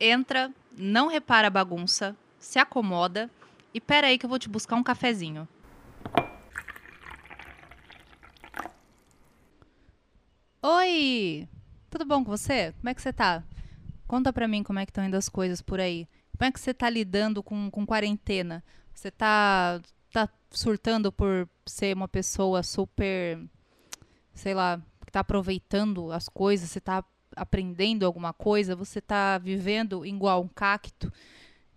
entra, não repara a bagunça, se acomoda e pera aí que eu vou te buscar um cafezinho. Oi! Tudo bom com você? Como é que você tá? Conta pra mim como é que estão indo as coisas por aí. Como é que você tá lidando com, com quarentena? Você tá, tá surtando por ser uma pessoa super, sei lá, que tá aproveitando as coisas? Você tá aprendendo alguma coisa? Você tá vivendo igual um cacto?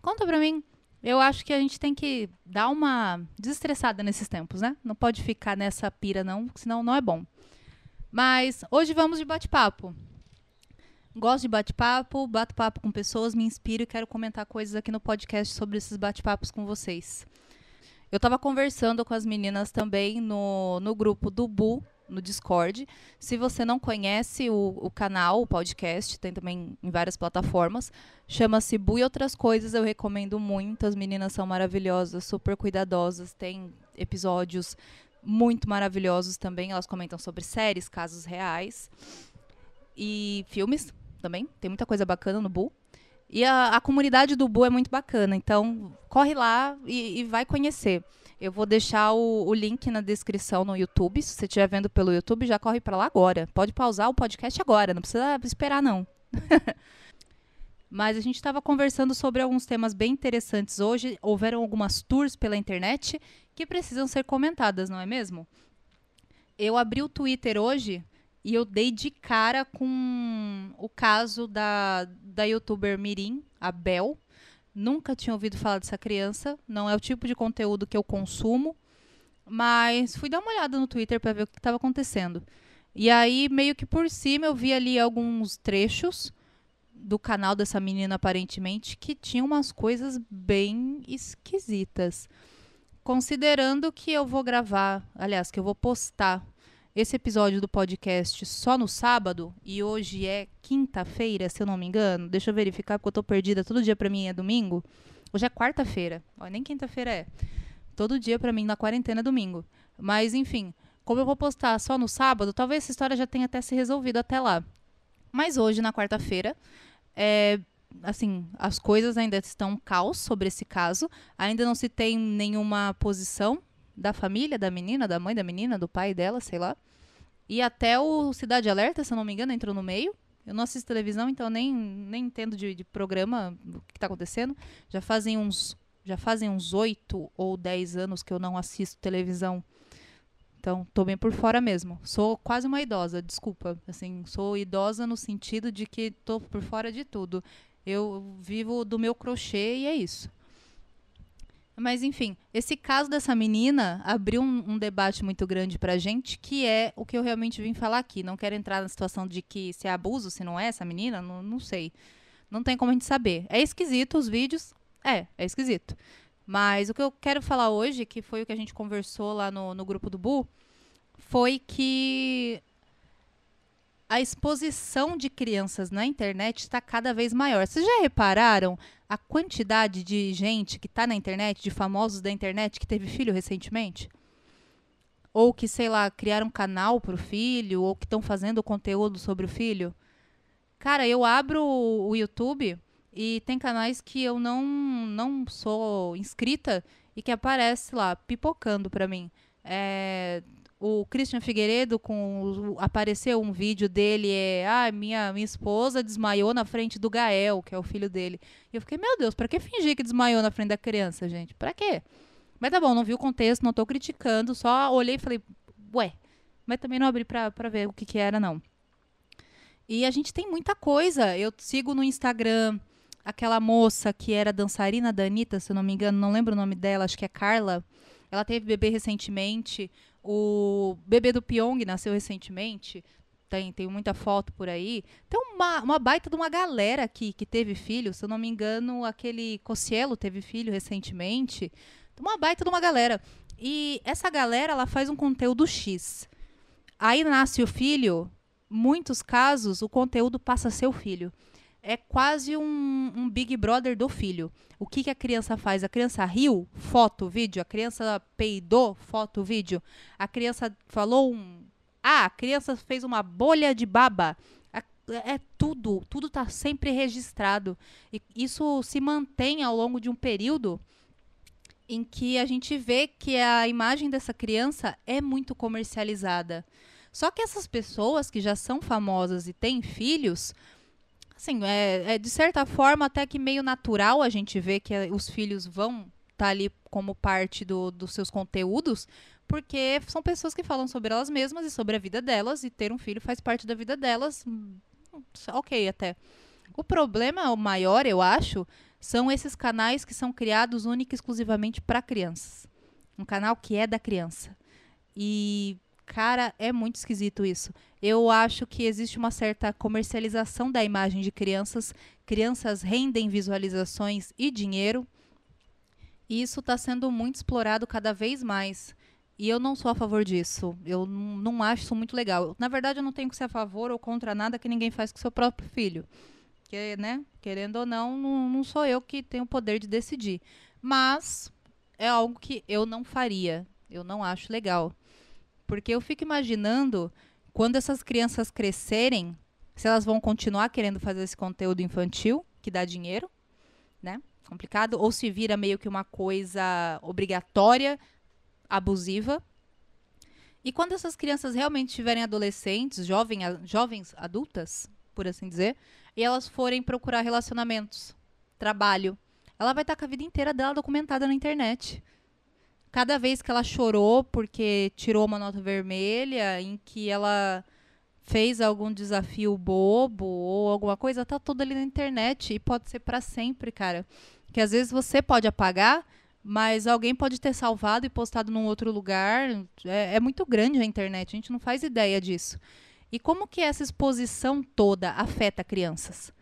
Conta pra mim. Eu acho que a gente tem que dar uma desestressada nesses tempos, né? Não pode ficar nessa pira, não, senão não é bom. Mas hoje vamos de bate-papo. Gosto de bate-papo, bato papo com pessoas, me inspiro e quero comentar coisas aqui no podcast sobre esses bate-papos com vocês. Eu estava conversando com as meninas também no, no grupo do Bu, no Discord. Se você não conhece o, o canal, o podcast, tem também em várias plataformas. Chama-se Bu e Outras Coisas, eu recomendo muito. As meninas são maravilhosas, super cuidadosas, tem episódios muito maravilhosos também. Elas comentam sobre séries, casos reais e filmes também. Tem muita coisa bacana no Bu. E a, a comunidade do Bu é muito bacana, então corre lá e, e vai conhecer. Eu vou deixar o, o, link na descrição no YouTube. Se você estiver vendo pelo YouTube, já corre para lá agora. Pode pausar o podcast agora, não precisa esperar não. Mas a gente estava conversando sobre alguns temas bem interessantes hoje. Houveram algumas tours pela internet que precisam ser comentadas, não é mesmo? Eu abri o Twitter hoje e eu dei de cara com o caso da, da youtuber Mirim, a Bel. Nunca tinha ouvido falar dessa criança, não é o tipo de conteúdo que eu consumo, mas fui dar uma olhada no Twitter para ver o que estava acontecendo. E aí, meio que por cima, eu vi ali alguns trechos do canal dessa menina, aparentemente, que tinham umas coisas bem esquisitas. Considerando que eu vou gravar, aliás, que eu vou postar esse episódio do podcast só no sábado e hoje é quinta-feira, se eu não me engano. Deixa eu verificar porque eu tô perdida. Todo dia para mim é domingo. Hoje é quarta-feira. Nem quinta-feira é. Todo dia para mim na quarentena é domingo. Mas enfim, como eu vou postar só no sábado, talvez essa história já tenha até se resolvido até lá. Mas hoje na quarta-feira, é, assim, as coisas ainda estão caos sobre esse caso. Ainda não se tem nenhuma posição da família da menina, da mãe da menina, do pai dela, sei lá. E até o Cidade Alerta, se eu não me engano, entrou no meio. Eu não assisto televisão, então nem, nem entendo de, de programa o que está acontecendo. Já fazem uns já fazem uns oito ou dez anos que eu não assisto televisão. Então, tô bem por fora mesmo. Sou quase uma idosa, desculpa. Assim, sou idosa no sentido de que tô por fora de tudo. Eu vivo do meu crochê e é isso. Mas, enfim, esse caso dessa menina abriu um, um, debate muito grande pra gente, que é o que eu realmente vim falar aqui. Não quero entrar na situação de que se é abuso, se não é essa menina, não, não sei. Não tem como a gente saber. É esquisito os vídeos? É, é esquisito. Mas o que eu quero falar hoje, que foi o que a gente conversou lá no, no grupo do Bu, foi que a exposição de crianças na internet está cada vez maior. Vocês já repararam a quantidade de gente que está na internet, de famosos da internet, que teve filho recentemente? Ou que, sei lá, criaram um canal para o filho, ou que estão fazendo conteúdo sobre o filho? Cara, eu abro o YouTube e tem canais que eu não, não sou inscrita e que aparece lá, pipocando para mim. É, o Christian Figueiredo com apareceu um vídeo dele é ah minha minha esposa desmaiou na frente do Gael que é o filho dele. E eu fiquei meu Deus para que fingir que desmaiou na frente da criança gente? Para quê? Mas tá bom não vi o contexto não estou criticando só olhei e falei ué mas também não abri para ver o que que era não. E a gente tem muita coisa. Eu sigo no Instagram aquela moça que era dançarina da Anitta, se eu não me engano não lembro o nome dela acho que é Carla. Ela teve bebê recentemente o bebê do Pyong nasceu recentemente. Tem, tem muita foto por aí. Tem uma, uma baita de uma galera aqui que teve filho. Se eu não me engano, aquele Cocielo teve filho recentemente. Uma baita de uma galera. E essa galera, ela faz um conteúdo X. Aí nasce o filho, muitos casos, o conteúdo passa a ser o filho é quase um, um, Big Brother do filho. O que, que a criança faz? A criança riu, foto, vídeo. A criança peidou, foto, vídeo. A criança falou um. Ah, a criança fez uma bolha de baba. É tudo, tudo está sempre registrado. E isso se mantém ao longo de um período em que a gente vê que a imagem dessa criança é muito comercializada. Só que essas pessoas que já são famosas e têm filhos, assim, é, é de certa forma até que meio natural a gente ver que os filhos vão estar tá ali como parte do, dos seus conteúdos, porque são pessoas que falam sobre elas mesmas e sobre a vida delas, e ter um filho faz parte da vida delas. Hum, ok, até. O problema maior, eu acho, são esses canais que são criados única e exclusivamente para crianças. Um canal que é da criança. E, cara, é muito esquisito isso. Eu acho que existe uma certa comercialização da imagem de crianças. Crianças rendem visualizações e dinheiro. E isso está sendo muito explorado cada vez mais. E eu não sou a favor disso. Eu não acho isso muito legal. Na verdade, eu não tenho que ser a favor ou contra nada que ninguém faz com seu próprio filho. Porque, né, querendo ou não, não, não sou eu que tenho o poder de decidir. Mas é algo que eu não faria. Eu não acho legal. Porque eu fico imaginando quando essas crianças crescerem, se elas vão continuar querendo fazer esse conteúdo infantil, que dá dinheiro, né? Complicado. Ou se vira meio que uma coisa obrigatória, abusiva. E quando essas crianças realmente estiverem adolescentes, jovem, jovens adultas, por assim dizer, e elas forem procurar relacionamentos, trabalho, ela vai estar com a vida inteira dela documentada na internet. Cada vez que ela chorou porque tirou uma nota vermelha, em que ela fez algum desafio bobo ou alguma coisa, tá tudo ali na internet e pode ser para sempre, cara. Que às vezes você pode apagar, mas alguém pode ter salvado e postado num outro lugar. É, é muito grande a internet, a gente não faz ideia disso. E como que essa exposição toda afeta crianças?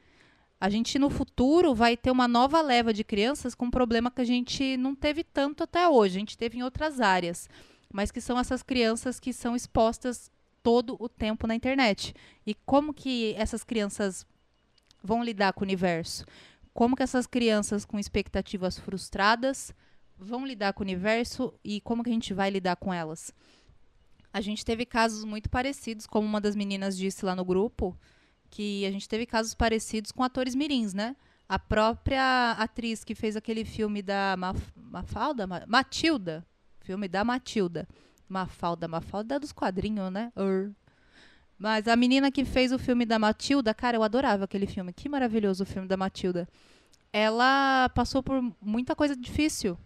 A gente no futuro vai ter uma nova leva de crianças com um problema que a gente não teve tanto até hoje, a gente teve em outras áreas, mas que são essas crianças que são expostas todo o tempo na internet. E como que essas crianças vão lidar com o universo? Como que essas crianças com expectativas frustradas vão lidar com o universo e como que a gente vai lidar com elas? A gente teve casos muito parecidos, como uma das meninas disse lá no grupo, que a gente teve casos parecidos com atores mirins, né? A própria atriz que fez aquele filme da Maf Mafalda? Matilda. Filme da Matilda. Mafalda, Mafalda é dos quadrinhos, né? Ur. Mas a menina que fez o filme da Matilda, cara, eu adorava aquele filme. Que maravilhoso o filme da Matilda. Ela passou por muita coisa difícil.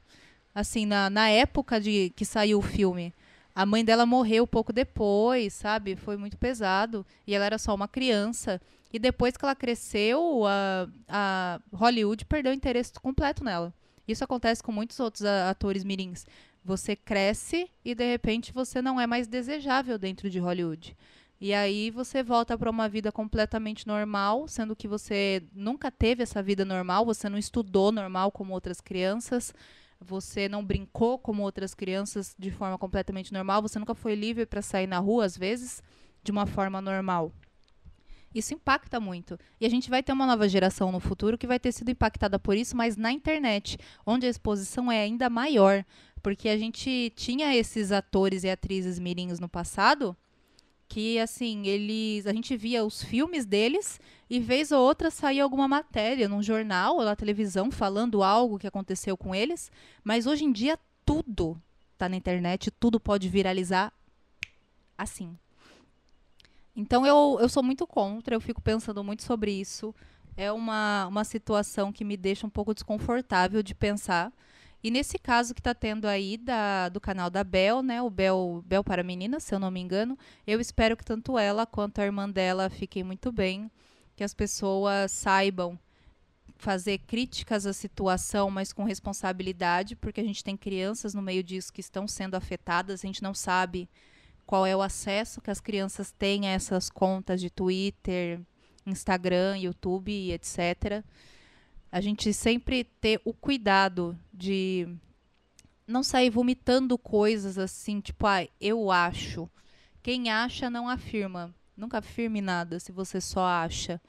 Assim, na, na época de que saiu o filme. A mãe dela morreu pouco depois, sabe? Foi muito pesado. E ela era só uma criança. E depois que ela cresceu, a, a Hollywood perdeu o interesse completo nela. Isso acontece com muitos outros atores mirins. Você cresce e de repente você não é mais desejável dentro de Hollywood. E aí você volta para uma vida completamente normal, sendo que você nunca teve essa vida normal, você não estudou normal como outras crianças você não brincou como outras crianças de forma completamente normal, você nunca foi livre para sair na rua, às vezes, de uma forma normal. Isso impacta muito. E a gente vai ter uma nova geração no futuro que vai ter sido impactada por isso, mas na internet, onde a exposição é ainda maior. Porque a gente tinha esses atores e atrizes mirins no passado que assim, eles, a gente via os filmes deles e vez ou outra saía alguma matéria num jornal ou na televisão falando algo que aconteceu com eles, mas hoje em dia tudo está na internet, tudo pode viralizar assim. Então eu, eu sou muito contra, eu fico pensando muito sobre isso. É uma, uma situação que me deixa um pouco desconfortável de pensar. E nesse caso que está tendo aí da, do canal da Bel, né, o Bel, Bel para Meninas, se eu não me engano, eu espero que tanto ela quanto a irmã dela fiquem muito bem, que as pessoas saibam fazer críticas à situação, mas com responsabilidade, porque a gente tem crianças no meio disso que estão sendo afetadas, a gente não sabe qual é o acesso que as crianças têm a essas contas de Twitter, Instagram, YouTube, etc a gente sempre ter o cuidado de não sair vomitando coisas assim, tipo, ah, eu acho. Quem acha não afirma. Nunca afirme nada se você só acha.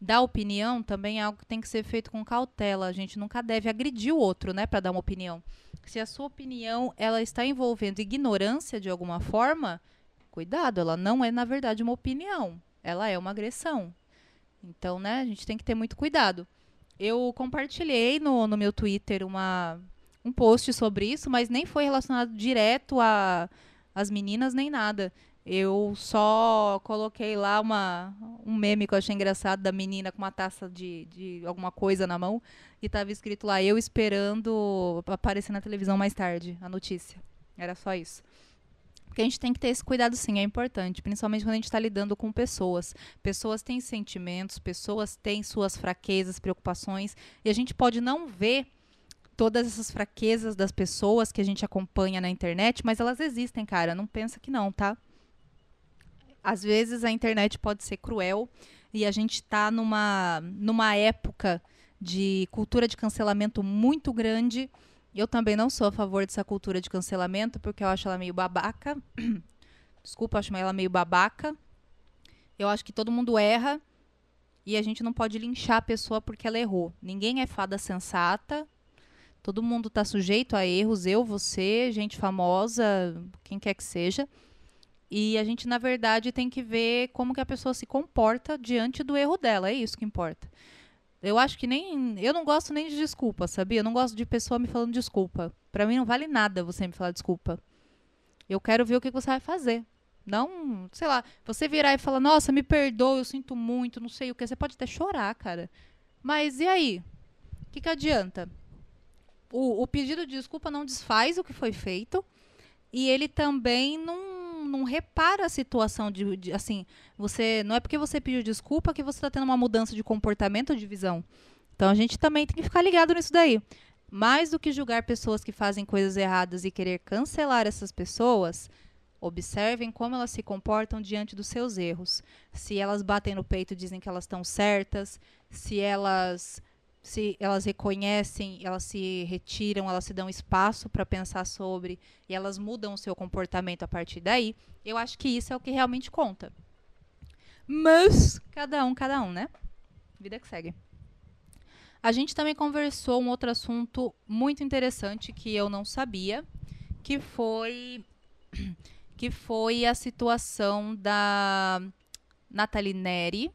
Dar opinião também é algo que tem que ser feito com cautela. A gente nunca deve agredir o outro, né, para dar uma opinião. Se a sua opinião ela está envolvendo ignorância de alguma forma, cuidado, ela não é na verdade uma opinião. Ela é uma agressão. Então, né, a gente tem que ter muito cuidado. Eu compartilhei no, no meu Twitter uma, um post sobre isso, mas nem foi relacionado direto as meninas nem nada. Eu só coloquei lá uma, um meme que eu achei engraçado da menina com uma taça de, de alguma coisa na mão e tava escrito lá, eu esperando aparecer na televisão mais tarde, a notícia. Era só isso. Porque a gente tem que ter esse cuidado sim, é importante, principalmente quando a gente está lidando com pessoas. Pessoas têm sentimentos, pessoas têm suas fraquezas, preocupações, e a gente pode não ver todas essas fraquezas das pessoas que a gente acompanha na internet, mas elas existem, cara. Não pensa que não, tá? Às vezes a internet pode ser cruel e a gente está numa, numa época de cultura de cancelamento muito grande. Eu também não sou a favor dessa cultura de cancelamento, porque eu acho ela meio babaca. Desculpa, eu acho ela meio babaca. Eu acho que todo mundo erra e a gente não pode linchar a pessoa porque ela errou. Ninguém é fada sensata. Todo mundo está sujeito a erros, eu, você, gente famosa, quem quer que seja. E a gente, na verdade, tem que ver como que a pessoa se comporta diante do erro dela. É isso que importa. Eu acho que nem. Eu não gosto nem de desculpa, sabia? Eu não gosto de pessoa me falando desculpa. Para mim não vale nada você me falar desculpa. Eu quero ver o que você vai fazer. Não, sei lá, você virar e falar, nossa, me perdoa, eu sinto muito, não sei o que. Você pode até chorar, cara. Mas e aí? O que, que adianta? O, o pedido de desculpa não desfaz o que foi feito. E ele também não não repara a situação de, de, assim, você não é porque você pediu desculpa que você está tendo uma mudança de comportamento ou de visão. Então a gente também tem que ficar ligado nisso daí. Mais do que julgar pessoas que fazem coisas erradas e querer cancelar essas pessoas, observem como elas se comportam diante dos seus erros. Se elas batem no peito e dizem que elas estão certas, se elas se elas reconhecem, elas se retiram, elas se dão espaço para pensar sobre e elas mudam o seu comportamento a partir daí, eu acho que isso é o que realmente conta. Mas cada um, cada um, né? Vida que segue. A gente também conversou um outro assunto muito interessante que eu não sabia, que foi que foi a situação da Nathalie Neri.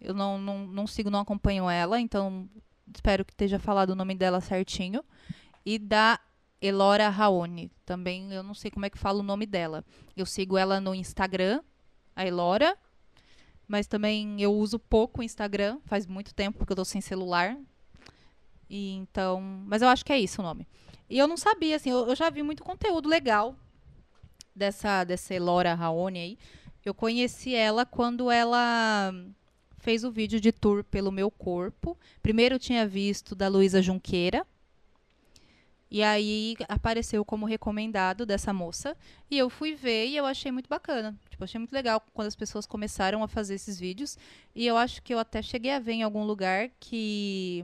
Eu não, não, não sigo, não acompanho ela, então espero que esteja falado o nome dela certinho, e da Elora Raoni. Também eu não sei como é que fala o nome dela. Eu sigo ela no Instagram, a Elora, mas também eu uso pouco o Instagram, faz muito tempo porque eu tô sem celular. E então, mas eu acho que é isso o nome. E eu não sabia assim, eu, eu já vi muito conteúdo legal dessa dessa Elora Raoni aí. Eu conheci ela quando ela fez o vídeo de tour pelo meu corpo. Primeiro tinha visto da Luísa Junqueira. E aí apareceu como recomendado dessa moça. E eu fui ver e eu achei muito bacana. Tipo, achei muito legal quando as pessoas começaram a fazer esses vídeos. E eu acho que eu até cheguei a ver em algum lugar que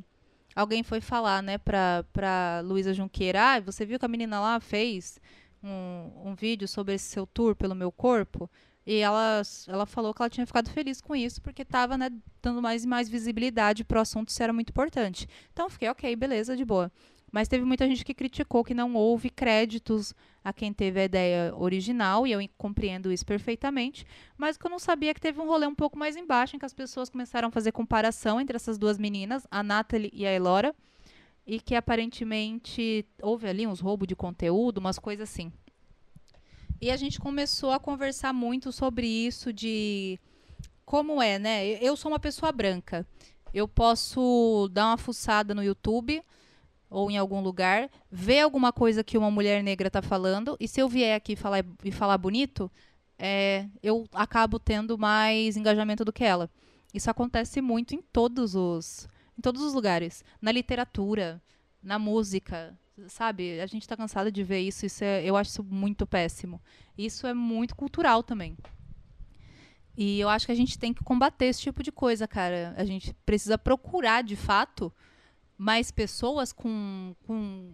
alguém foi falar, né, pra, pra Luísa Junqueira, ah, você viu que a menina lá fez um, um vídeo sobre esse seu tour pelo meu corpo? E ela, ela falou que ela tinha ficado feliz com isso, porque estava né, dando mais e mais visibilidade para o assunto, isso era muito importante. Então fiquei, ok, beleza, de boa. Mas teve muita gente que criticou que não houve créditos a quem teve a ideia original, e eu compreendo isso perfeitamente. Mas que eu não sabia que teve um rolê um pouco mais embaixo, em que as pessoas começaram a fazer comparação entre essas duas meninas, a Natalie e a Elora, e que aparentemente houve ali uns roubos de conteúdo, umas coisas assim. E a gente começou a conversar muito sobre isso de como é, né? Eu sou uma pessoa branca. Eu posso dar uma fuçada no YouTube ou em algum lugar, ver alguma coisa que uma mulher negra está falando, e se eu vier aqui falar, e falar bonito, é, eu acabo tendo mais engajamento do que ela. Isso acontece muito em todos os, em todos os lugares. Na literatura, na música, sabe? A gente está cansado de ver isso, isso é, eu acho isso muito péssimo. Isso é muito cultural também. E eu acho que a gente tem que combater esse tipo de coisa, cara. A gente precisa procurar, de fato, mais pessoas com, com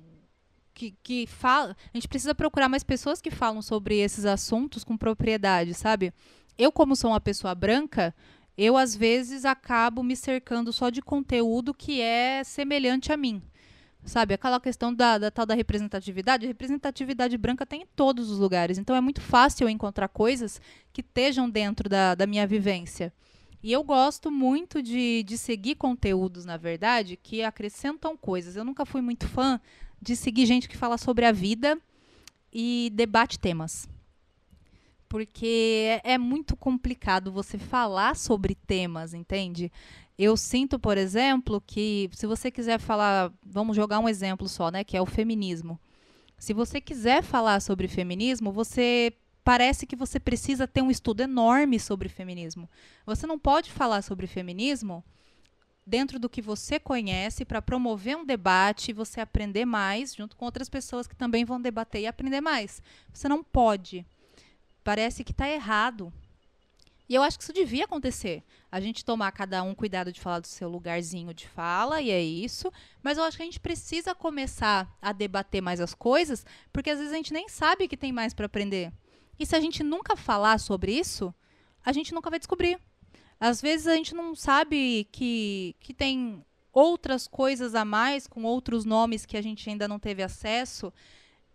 que, que falam. A gente precisa procurar mais pessoas que falam sobre esses assuntos com propriedade, sabe? Eu, como sou uma pessoa branca, eu às vezes acabo me cercando só de conteúdo que é semelhante a mim. Sabe, aquela questão da, da, tal da representatividade, representatividade branca tem em todos os lugares. Então é muito fácil encontrar coisas que estejam dentro da, da minha vivência. E eu gosto muito de, de seguir conteúdos, na verdade, que acrescentam coisas. Eu nunca fui muito fã de seguir gente que fala sobre a vida e debate temas. Porque é muito complicado você falar sobre temas, entende? Eu sinto, por exemplo, que se você quiser falar, vamos jogar um exemplo só, né, que é o feminismo. Se você quiser falar sobre feminismo, você parece que você precisa ter um estudo enorme sobre feminismo. Você não pode falar sobre feminismo dentro do que você conhece para promover um debate e você aprender mais junto com outras pessoas que também vão debater e aprender mais. Você não pode. Parece que está errado. E eu acho que isso devia acontecer. A gente tomar cada um cuidado de falar do seu lugarzinho de fala, e é isso. Mas eu acho que a gente precisa começar a debater mais as coisas, porque às vezes a gente nem sabe que tem mais para aprender. E se a gente nunca falar sobre isso, a gente nunca vai descobrir. Às vezes a gente não sabe que, que tem outras coisas a mais, com outros nomes que a gente ainda não teve acesso.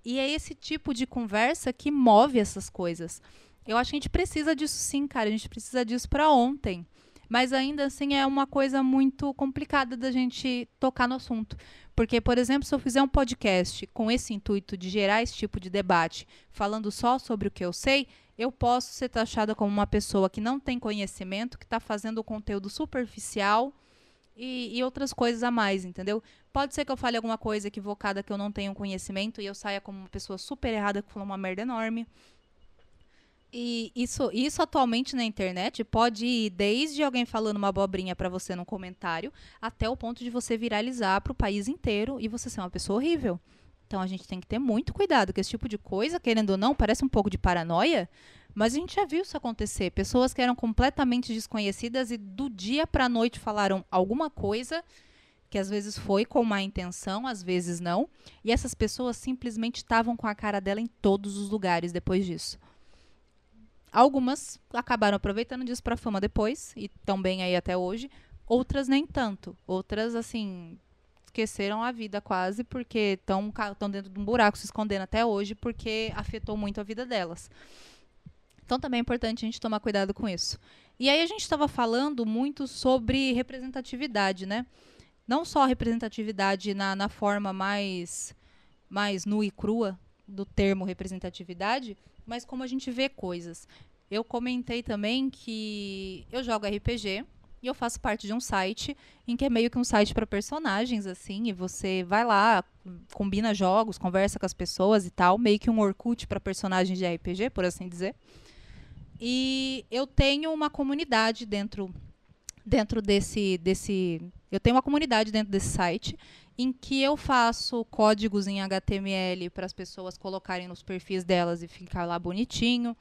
E é esse tipo de conversa que move essas coisas. Eu acho que a gente precisa disso sim, cara. A gente precisa disso para ontem. Mas ainda assim é uma coisa muito complicada da gente tocar no assunto. Porque, por exemplo, se eu fizer um podcast com esse intuito de gerar esse tipo de debate, falando só sobre o que eu sei, eu posso ser taxada como uma pessoa que não tem conhecimento, que está fazendo conteúdo superficial e, e, outras coisas a mais, entendeu? Pode ser que eu fale alguma coisa equivocada que eu não tenho conhecimento e eu saia como uma pessoa super errada que falou uma merda enorme. E isso, isso atualmente na internet pode ir desde alguém falando uma abobrinha para você no comentário até o ponto de você viralizar para o país inteiro e você ser uma pessoa horrível. Então a gente tem que ter muito cuidado com esse tipo de coisa, querendo ou não, parece um pouco de paranoia, mas a gente já viu isso acontecer. Pessoas que eram completamente desconhecidas e do dia para a noite falaram alguma coisa que às vezes foi com má intenção, às vezes não, e essas pessoas simplesmente estavam com a cara dela em todos os lugares depois disso. Algumas acabaram aproveitando disso para fama depois e estão bem aí até hoje. Outras nem tanto. Outras, assim, esqueceram a vida quase porque estão dentro de um buraco se escondendo até hoje porque afetou muito a vida delas. Então também é importante a gente tomar cuidado com isso. E aí a gente estava falando muito sobre representatividade, né? Não só representatividade na, na forma mais, mais nua e crua do termo representatividade, mas como a gente vê coisas. Eu comentei também que eu jogo RPG e eu faço parte de um site em que é meio que um site para personagens, assim, e você vai lá, combina jogos, conversa com as pessoas e tal, meio que um Orkut para personagens de RPG, por assim dizer. E eu tenho uma comunidade dentro dentro desse desse eu tenho uma comunidade dentro desse site em que eu faço códigos em HTML para as pessoas colocarem nos perfis delas e ficar lá bonitinho.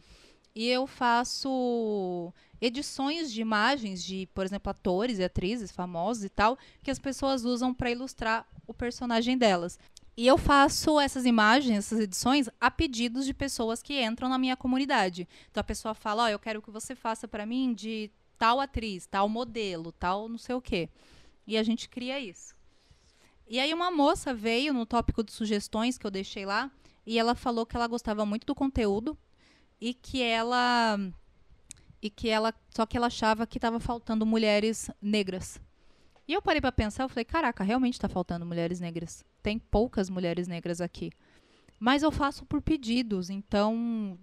E eu faço edições de imagens de, por exemplo, atores e atrizes famosos e tal, que as pessoas usam para ilustrar o personagem delas. E eu faço essas imagens, essas edições, a pedidos de pessoas que entram na minha comunidade. Então a pessoa fala: Ó, oh, eu quero que você faça para mim de tal atriz, tal modelo, tal não sei o quê. E a gente cria isso. E aí uma moça veio no tópico de sugestões que eu deixei lá e ela falou que ela gostava muito do conteúdo e que ela e que ela só que ela achava que estava faltando mulheres negras. E eu parei para pensar, eu falei, caraca, realmente está faltando mulheres negras. Tem poucas mulheres negras aqui. Mas eu faço por pedidos, então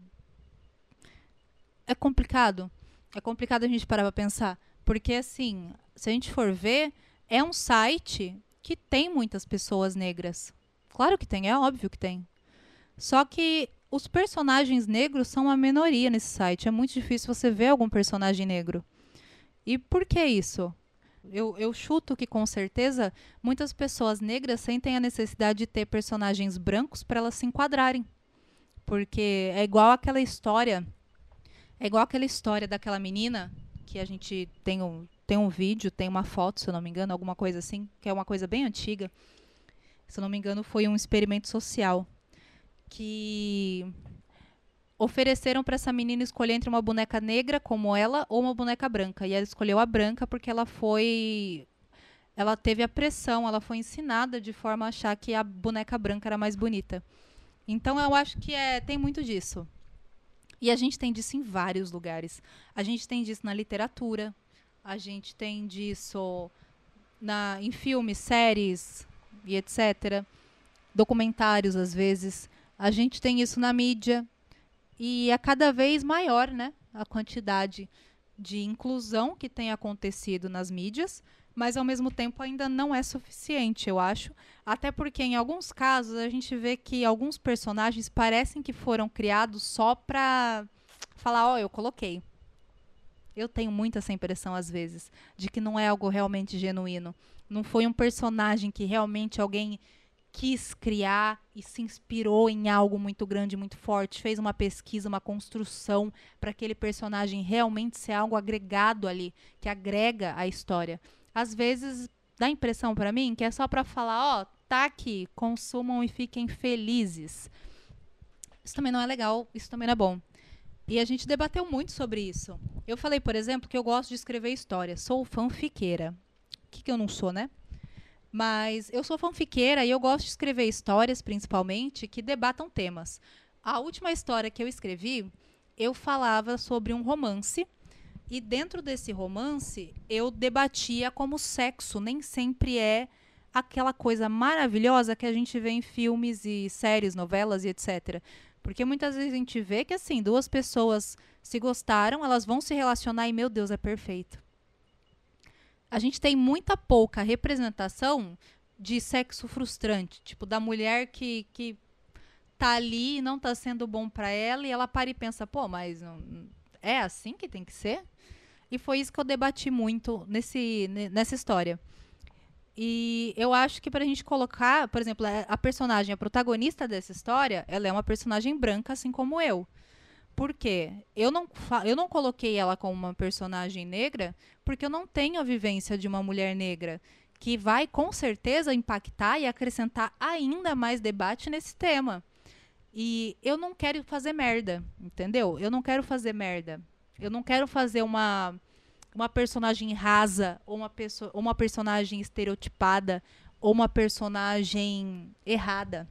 é complicado. É complicado a gente parar para pensar, porque assim, se a gente for ver, é um site que tem muitas pessoas negras. Claro que tem, é óbvio que tem. Só que os personagens negros são uma minoria nesse site. É muito difícil você ver algum personagem negro. E por que isso? Eu, eu chuto que com certeza muitas pessoas negras sentem a necessidade de ter personagens brancos para elas se enquadrarem. Porque é igual aquela história. É igual aquela história daquela menina que a gente tem um, tem um vídeo, tem uma foto, se eu não me engano, alguma coisa assim, que é uma coisa bem antiga. Se eu não me engano, foi um experimento social que ofereceram para essa menina escolher entre uma boneca negra como ela ou uma boneca branca. E ela escolheu a branca porque ela foi ela teve a pressão, ela foi ensinada de forma a achar que a boneca branca era mais bonita. Então eu acho que é, tem muito disso. E a gente tem disso em vários lugares. A gente tem disso na literatura, a gente tem disso na, em filmes, séries e etc. Documentários, às vezes. A gente tem isso na mídia. E é cada vez maior né, a quantidade de inclusão que tem acontecido nas mídias, mas ao mesmo tempo ainda não é suficiente, eu acho. Até porque em alguns casos a gente vê que alguns personagens parecem que foram criados só para falar, ó, oh, eu coloquei. Eu tenho muito essa impressão às vezes de que não é algo realmente genuíno. Não foi um personagem que realmente alguém quis criar e se inspirou em algo muito grande, muito forte, fez uma pesquisa, uma construção para aquele personagem realmente ser algo agregado ali, que agrega a história. Às vezes dá a impressão para mim que é só para falar, ó, oh, tá aqui, consumam e fiquem felizes. Isso também não é legal, isso também não é bom. E a gente debateu muito sobre isso. Eu falei, por exemplo, que eu gosto de escrever histórias, sou fanfiqueira. O que, que eu não sou, né? Mas eu sou fanfiqueira e eu gosto de escrever histórias, principalmente, que debatam temas. A última história que eu escrevi, eu falava sobre um romance. E dentro desse romance, eu debatia como sexo nem sempre é aquela coisa maravilhosa que a gente vê em filmes e séries, novelas e etc. Porque muitas vezes a gente vê que, assim, duas pessoas se gostaram, elas vão se relacionar e, meu Deus, é perfeito a gente tem muita pouca representação de sexo frustrante, tipo da mulher que, que tá ali e não tá sendo bom para ela e ela para e pensa, pô, mas é assim que tem que ser? E foi isso que eu debati muito nesse, nessa história. E eu acho que para a gente colocar, por exemplo, a personagem, a protagonista dessa história, ela é uma personagem branca, assim como eu. Por quê? Eu não, eu não coloquei ela como uma personagem negra porque eu não tenho a vivência de uma mulher negra, que vai com certeza impactar e acrescentar ainda mais debate nesse tema. E eu não quero fazer merda, entendeu? Eu não quero fazer merda. Eu não quero fazer uma, uma personagem rasa, ou uma, pessoa, ou uma personagem estereotipada, ou uma personagem errada.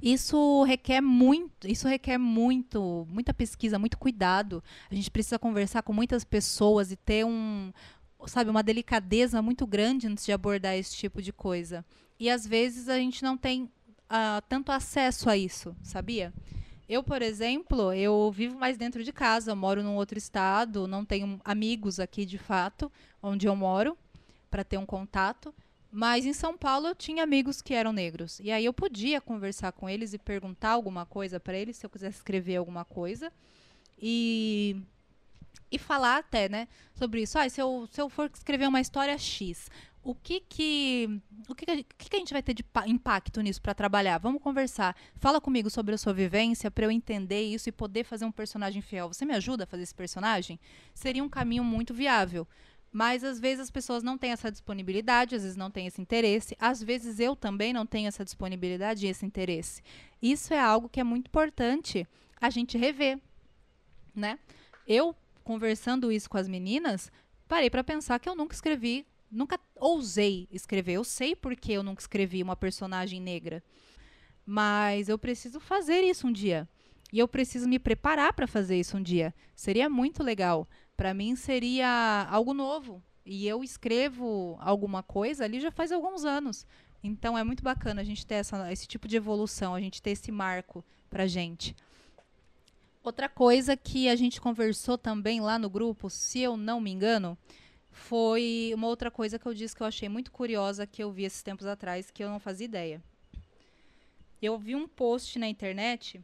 Isso requer muito, isso requer muito, muita pesquisa, muito cuidado. A gente precisa conversar com muitas pessoas e ter um, sabe, uma delicadeza muito grande antes de abordar esse tipo de coisa. E às vezes a gente não tem uh, tanto acesso a isso, sabia? Eu, por exemplo, eu vivo mais dentro de casa, moro num outro estado, não tenho amigos aqui de fato, onde eu moro, para ter um contato. Mas em São Paulo eu tinha amigos que eram negros. E aí eu podia conversar com eles e perguntar alguma coisa para eles, se eu quisesse escrever alguma coisa. E e falar até, né, sobre isso. Ah, se eu, se eu for escrever uma história X, o que que o que, que, que a gente vai ter de impacto nisso para trabalhar? Vamos conversar. Fala comigo sobre a sua vivência para eu entender isso e poder fazer um personagem fiel. Você me ajuda a fazer esse personagem? Seria um caminho muito viável. Mas às vezes as pessoas não têm essa disponibilidade, às vezes não têm esse interesse, às vezes eu também não tenho essa disponibilidade e esse interesse. Isso é algo que é muito importante a gente rever, né? Eu conversando isso com as meninas, parei para pensar que eu nunca escrevi, nunca ousei escrever. Eu sei porque eu nunca escrevi uma personagem negra. Mas eu preciso fazer isso um dia. E eu preciso me preparar para fazer isso um dia. Seria muito legal para mim seria algo novo. E eu escrevo alguma coisa ali já faz alguns anos. Então é muito bacana a gente ter essa, esse tipo de evolução, a gente ter esse marco para gente. Outra coisa que a gente conversou também lá no grupo, se eu não me engano, foi uma outra coisa que eu disse que eu achei muito curiosa que eu vi esses tempos atrás, que eu não fazia ideia. Eu vi um post na internet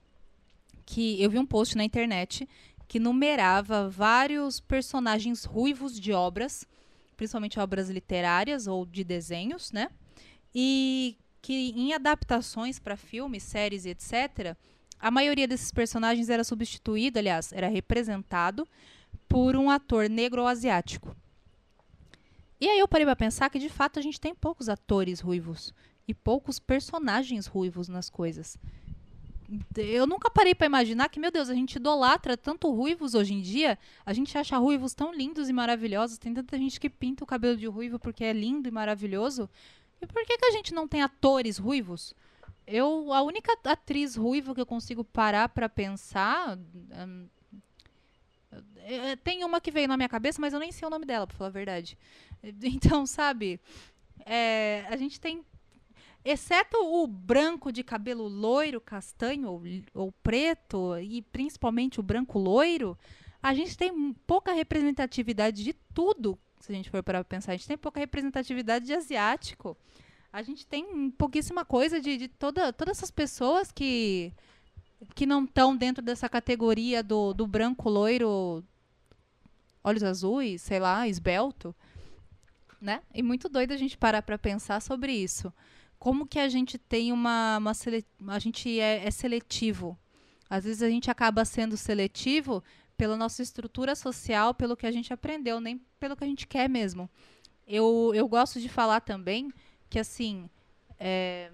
que eu vi um post na internet que numerava vários personagens ruivos de obras, principalmente obras literárias ou de desenhos, né? E que em adaptações para filmes, séries, etc., a maioria desses personagens era substituído, aliás, era representado por um ator negro ou asiático. E aí eu parei para pensar que de fato a gente tem poucos atores ruivos e poucos personagens ruivos nas coisas eu nunca parei para imaginar que, meu Deus, a gente idolatra tanto ruivos hoje em dia. A gente acha ruivos tão lindos e maravilhosos. Tem tanta gente que pinta o cabelo de ruivo porque é lindo e maravilhoso. E por que, que a gente não tem atores ruivos? Eu, a única atriz ruiva que eu consigo parar para pensar hum, tem uma que veio na minha cabeça, mas eu nem sei o nome dela, pra falar a verdade. Então, sabe, é, a gente tem exceto o branco de cabelo loiro, castanho ou, ou, preto, e principalmente o branco loiro, a gente tem pouca representatividade de tudo, se a gente for para pensar. A gente tem pouca representatividade de asiático. A gente tem pouquíssima coisa de, de toda, todas essas pessoas que, que não estão dentro dessa categoria do, do branco loiro, olhos azuis, sei lá, esbelto. Né? E muito doido a gente parar para pensar sobre isso. Como que a gente tem uma, uma sele... a gente é, é seletivo. Às vezes a gente acaba sendo seletivo pela nossa estrutura social, pelo que a gente aprendeu, nem pelo que a gente quer mesmo. Eu, eu gosto de falar também que, assim, é,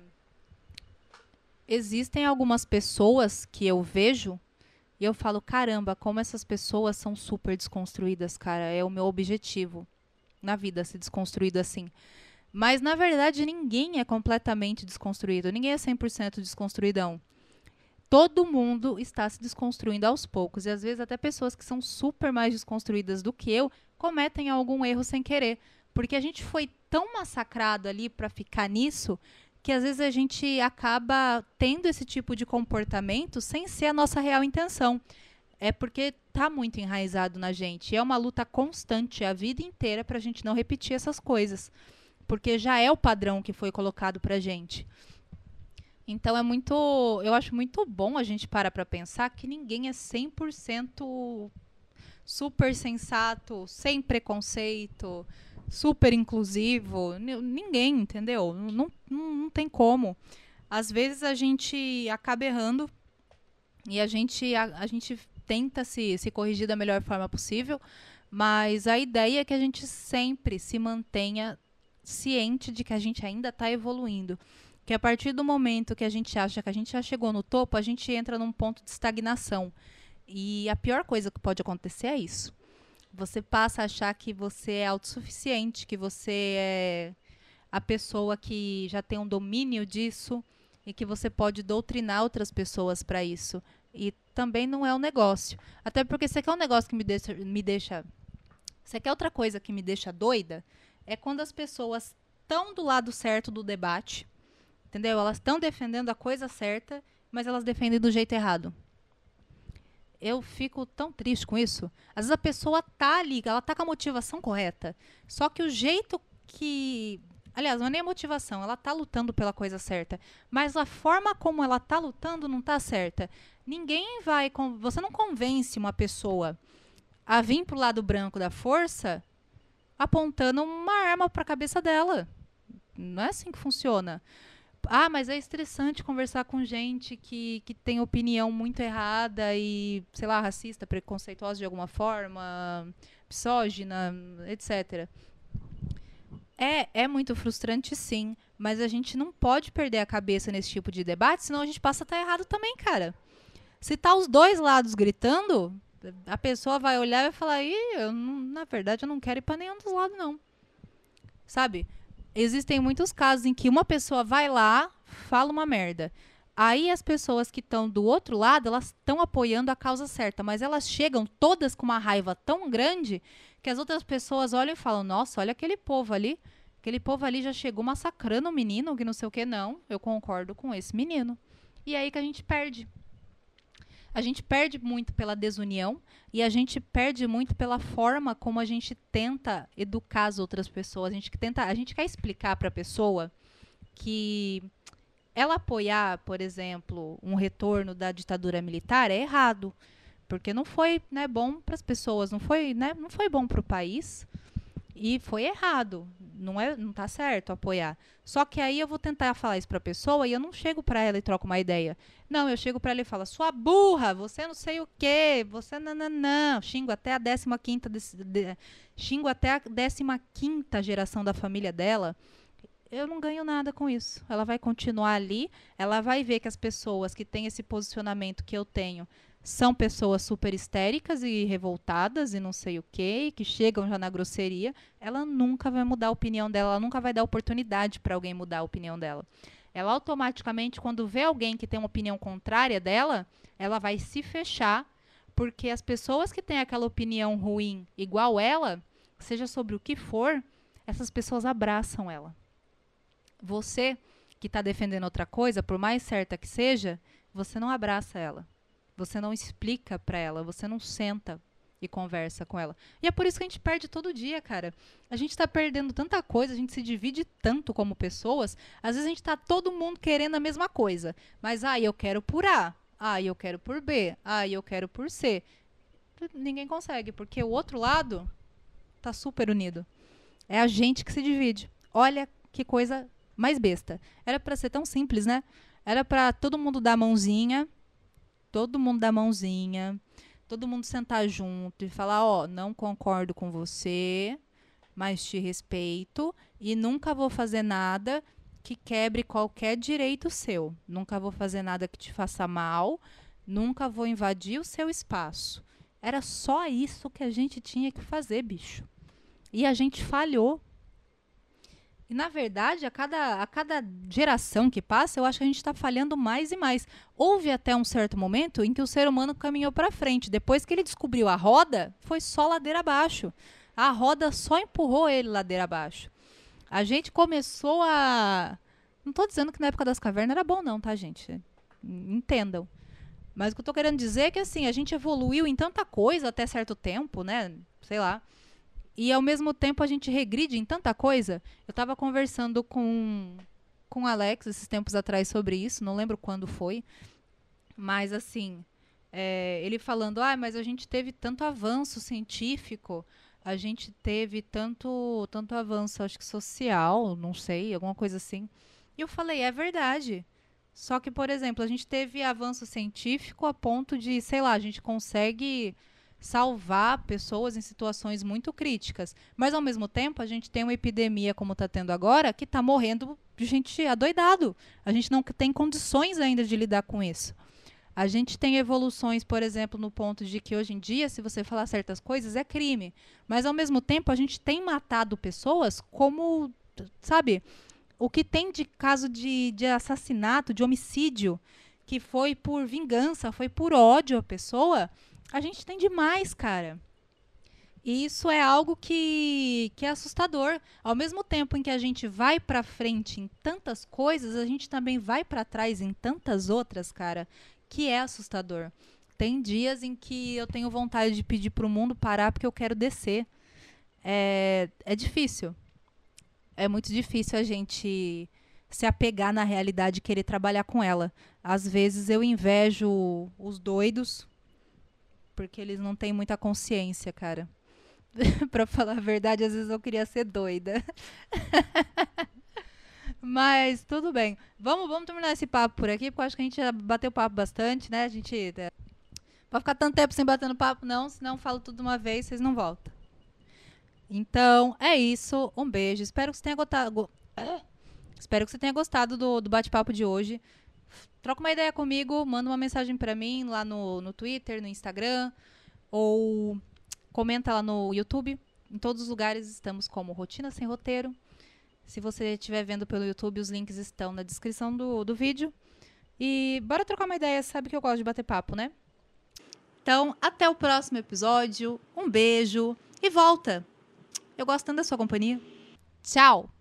existem algumas pessoas que eu vejo e eu falo, caramba, como essas pessoas são super desconstruídas, cara. É o meu objetivo na vida, ser desconstruído assim. Mas, na verdade, ninguém é completamente desconstruído. Ninguém é 100% desconstruidão. Todo mundo está se desconstruindo aos poucos. E, às vezes, até pessoas que são super mais desconstruídas do que eu cometem algum erro sem querer. Porque a gente foi tão massacrado ali para ficar nisso que às vezes a gente acaba tendo esse tipo de comportamento sem ser a nossa real intenção. É porque tá muito enraizado na gente. É uma luta constante a vida inteira para a gente não repetir essas coisas. Porque já é o padrão que foi colocado pra gente. Então é muito. Eu acho muito bom a gente parar para pensar que ninguém é 100% super sensato, sem preconceito, super inclusivo. Ninguém, entendeu? Não, não, não tem como. Às vezes a gente acaba errando e a gente, a, a gente tenta se, se corrigir da melhor forma possível, mas a ideia é que a gente sempre se mantenha ciente de que a gente ainda está evoluindo. Que a partir do momento que a gente acha que a gente já chegou no topo, a gente entra num ponto de estagnação. E a pior coisa que pode acontecer é isso você passa a achar que você é autossuficiente, que você é a pessoa que já tem um domínio disso e que você pode doutrinar outras pessoas para isso. E também não é um negócio. Até porque você quer um negócio que me deixa, me deixa. Você quer outra coisa que me deixa doida? É quando as pessoas estão do lado certo do debate, entendeu? Elas estão defendendo a coisa certa, mas elas defendem do jeito errado eu fico tão triste com isso. Às vezes a pessoa tá ali, ela tá com a motivação correta. Só que o jeito que. Aliás, não é nem a motivação, ela tá lutando pela coisa certa. Mas a forma como ela tá lutando não tá certa. Ninguém vai. Você não convence uma pessoa a vir pro lado branco da força apontando uma arma para a cabeça dela. Não é assim que funciona. Ah, mas é estressante conversar com gente que, que tem opinião muito errada e, sei lá, racista, preconceituosa de alguma forma, misógina, etc. É, é muito frustrante, sim, mas a gente não pode perder a cabeça nesse tipo de debate, senão a gente passa a estar errado também, cara. Se tá os dois lados gritando, a pessoa vai olhar e vai falar, Ih, eu na verdade eu não quero ir para nenhum dos lados, não. Sabe? Existem muitos casos em que uma pessoa vai lá, fala uma merda. Aí as pessoas que estão do outro lado, elas estão apoiando a causa certa, mas elas chegam todas com uma raiva tão grande que as outras pessoas olham e falam: "Nossa, olha aquele povo ali. Aquele povo ali já chegou massacrando o menino, que não sei o que não. Eu concordo com esse menino". E aí que a gente perde a gente perde muito pela desunião e a gente perde muito pela forma como a gente tenta educar as outras pessoas. A gente tenta, a gente quer explicar para a pessoa que ela apoiar, por exemplo, um retorno da ditadura militar é errado, porque não foi né, bom para as pessoas, não foi, né, não foi bom para o país. E foi errado. Não é, não tá certo apoiar. Só que aí eu vou tentar falar isso para a pessoa e eu não chego para ela e troco uma ideia. Não, eu chego para ela e falo: "Sua burra, você não sei o quê, você não. Xingo até a 15ª de, de, xingo até a 15ª geração da família dela. Eu não ganho nada com isso. Ela vai continuar ali, ela vai ver que as pessoas que têm esse posicionamento que eu tenho são pessoas super histéricas e revoltadas e não sei o quê, que chegam já na grosseria, ela nunca vai mudar a opinião dela, ela nunca vai dar oportunidade para alguém mudar a opinião dela. Ela automaticamente, quando vê alguém que tem uma opinião contrária dela, ela vai se fechar Porque as pessoas que têm aquela opinião ruim igual ela, seja sobre o que for, essas pessoas abraçam ela. Você que está defendendo outra coisa, por mais certa que seja, você não abraça ela. Você não explica para ela, você não senta e conversa com ela. E é por isso que a gente perde todo dia, cara. A gente está perdendo tanta coisa, a gente se divide tanto como pessoas. Às vezes a gente está todo mundo querendo a mesma coisa. Mas, ah, eu quero por A. Ah, eu quero por B. Ah, eu quero por C. Ninguém consegue, porque o outro lado tá super unido. É a gente que se divide. Olha que coisa mais besta. Era para ser tão simples, né? Era para todo mundo dar a mãozinha, todo mundo dar mãozinha, todo mundo sentar junto e falar, ó, oh, não concordo com você, mas te respeito e nunca vou fazer nada que quebre qualquer direito seu. Nunca vou fazer nada que te faça mal, nunca vou invadir o seu espaço. Era só isso que a gente tinha que fazer, bicho. E a gente falhou. E, na verdade, a cada, a cada geração que passa, eu acho que a gente está falhando mais e mais. Houve até um certo momento em que o ser humano caminhou para frente. Depois que ele descobriu a roda, foi só ladeira abaixo. A roda só empurrou ele ladeira abaixo. A gente começou a. Não estou dizendo que na época das cavernas era bom, não, tá, gente? Entendam. Mas o que eu estou querendo dizer é que assim, a gente evoluiu em tanta coisa até certo tempo, né? Sei lá e ao mesmo tempo a gente regride em tanta coisa. Eu estava conversando com com o Alex esses tempos atrás sobre isso, não lembro quando foi, mas assim, é, ele falando, ah, mas a gente teve tanto avanço científico, a gente teve tanto tanto avanço, acho que social, não sei, alguma coisa assim. E eu falei, é verdade. Só que, por exemplo, a gente teve avanço científico a ponto de, sei lá, a gente consegue salvar pessoas em situações muito críticas. Mas, ao mesmo tempo, a gente tem uma epidemia, como está tendo agora, que está morrendo de gente adoidado. A gente não tem condições ainda de lidar com isso. A gente tem evoluções, por exemplo, no ponto de que hoje em dia, se você falar certas coisas, é crime. Mas, ao mesmo tempo, a gente tem matado pessoas como, sabe, o que tem de caso de, de assassinato, de homicídio, que foi por vingança, foi por ódio à pessoa, a gente tem demais, cara. E isso é algo que, que é assustador. Ao mesmo tempo em que a gente vai para frente em tantas coisas, a gente também vai para trás em tantas outras, cara, que é assustador. Tem dias em que eu tenho vontade de pedir para o mundo parar porque eu quero descer. É, é difícil. É muito difícil a gente se apegar na realidade e querer trabalhar com ela. Às vezes eu invejo os doidos porque eles não têm muita consciência, cara. pra falar a verdade, às vezes eu queria ser doida. Mas tudo bem. Vamos, vamos terminar esse papo por aqui, porque eu acho que a gente já bateu papo bastante, né? A gente. É, pode ficar tanto tempo sem bater no papo, não, senão falo tudo de uma vez, vocês não voltam. Então, é isso. Um beijo. Espero que você tenha gostado. Espero que você tenha gostado do, do bate-papo de hoje troca uma ideia comigo, manda uma mensagem para mim lá no, no Twitter, no Instagram, ou comenta lá no YouTube. Em todos os lugares estamos como Rotina Sem Roteiro. Se você estiver vendo pelo YouTube, os links estão na descrição do, do vídeo. E bora trocar uma ideia, sabe que eu gosto de bater papo, né? Então, até o próximo episódio. Um beijo e volta! Eu gosto tanto da sua companhia. Tchau!